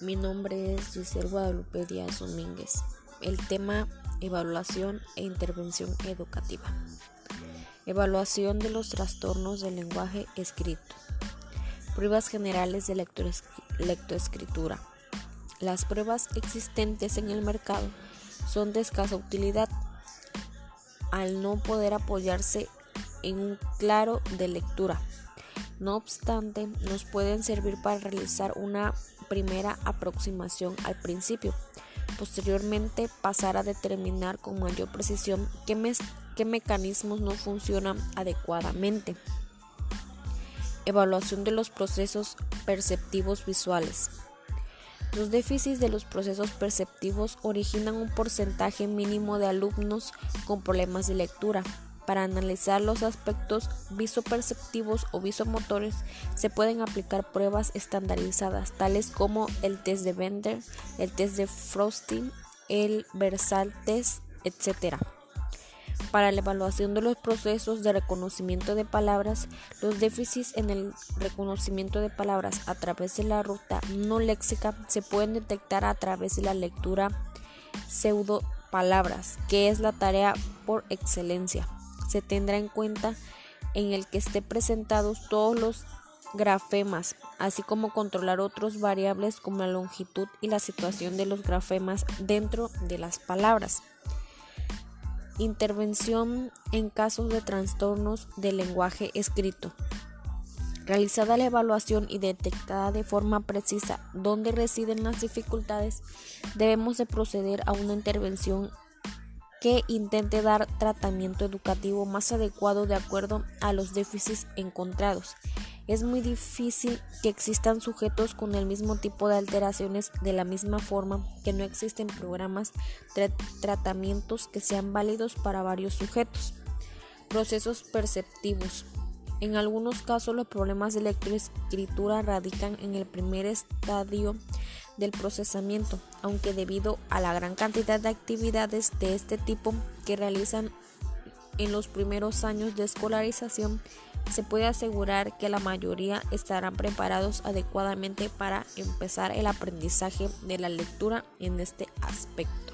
Mi nombre es Giselle Guadalupe Díaz Domínguez. El tema evaluación e intervención educativa. Evaluación de los trastornos del lenguaje escrito. Pruebas generales de lectoescritura. Las pruebas existentes en el mercado son de escasa utilidad al no poder apoyarse en un claro de lectura. No obstante, nos pueden servir para realizar una primera aproximación al principio. Posteriormente, pasar a determinar con mayor precisión qué, mecanismos no funcionan adecuadamente. Evaluación de los procesos perceptivos visuales. Los déficits de los procesos perceptivos originan un porcentaje mínimo de alumnos con problemas de lectura. Para analizar los aspectos visoperceptivos o visomotores se pueden aplicar pruebas estandarizadas tales como el test de Bender, el test de Frosting, el Versal test, etc. Para la evaluación de los procesos de reconocimiento de palabras, los déficits en el reconocimiento de palabras a través de la ruta no léxica se pueden detectar a través de la lectura pseudo palabras, que es la tarea por excelencia se tendrá en cuenta en el que esté presentados todos los grafemas, así como controlar otras variables como la longitud y la situación de los grafemas dentro de las palabras. Intervención en casos de trastornos del lenguaje escrito. Realizada la evaluación y detectada de forma precisa dónde residen las dificultades, debemos de proceder a una intervención que intente dar tratamiento educativo más adecuado de acuerdo a los déficits encontrados. Es muy difícil que existan sujetos con el mismo tipo de alteraciones de la misma forma que no existen programas de tratamientos que sean válidos para varios sujetos. Procesos perceptivos. En algunos casos los problemas de lectoescritura radican en el primer estadio del procesamiento, aunque debido a la gran cantidad de actividades de este tipo que realizan en los primeros años de escolarización, se puede asegurar que la mayoría estarán preparados adecuadamente para empezar el aprendizaje de la lectura en este aspecto.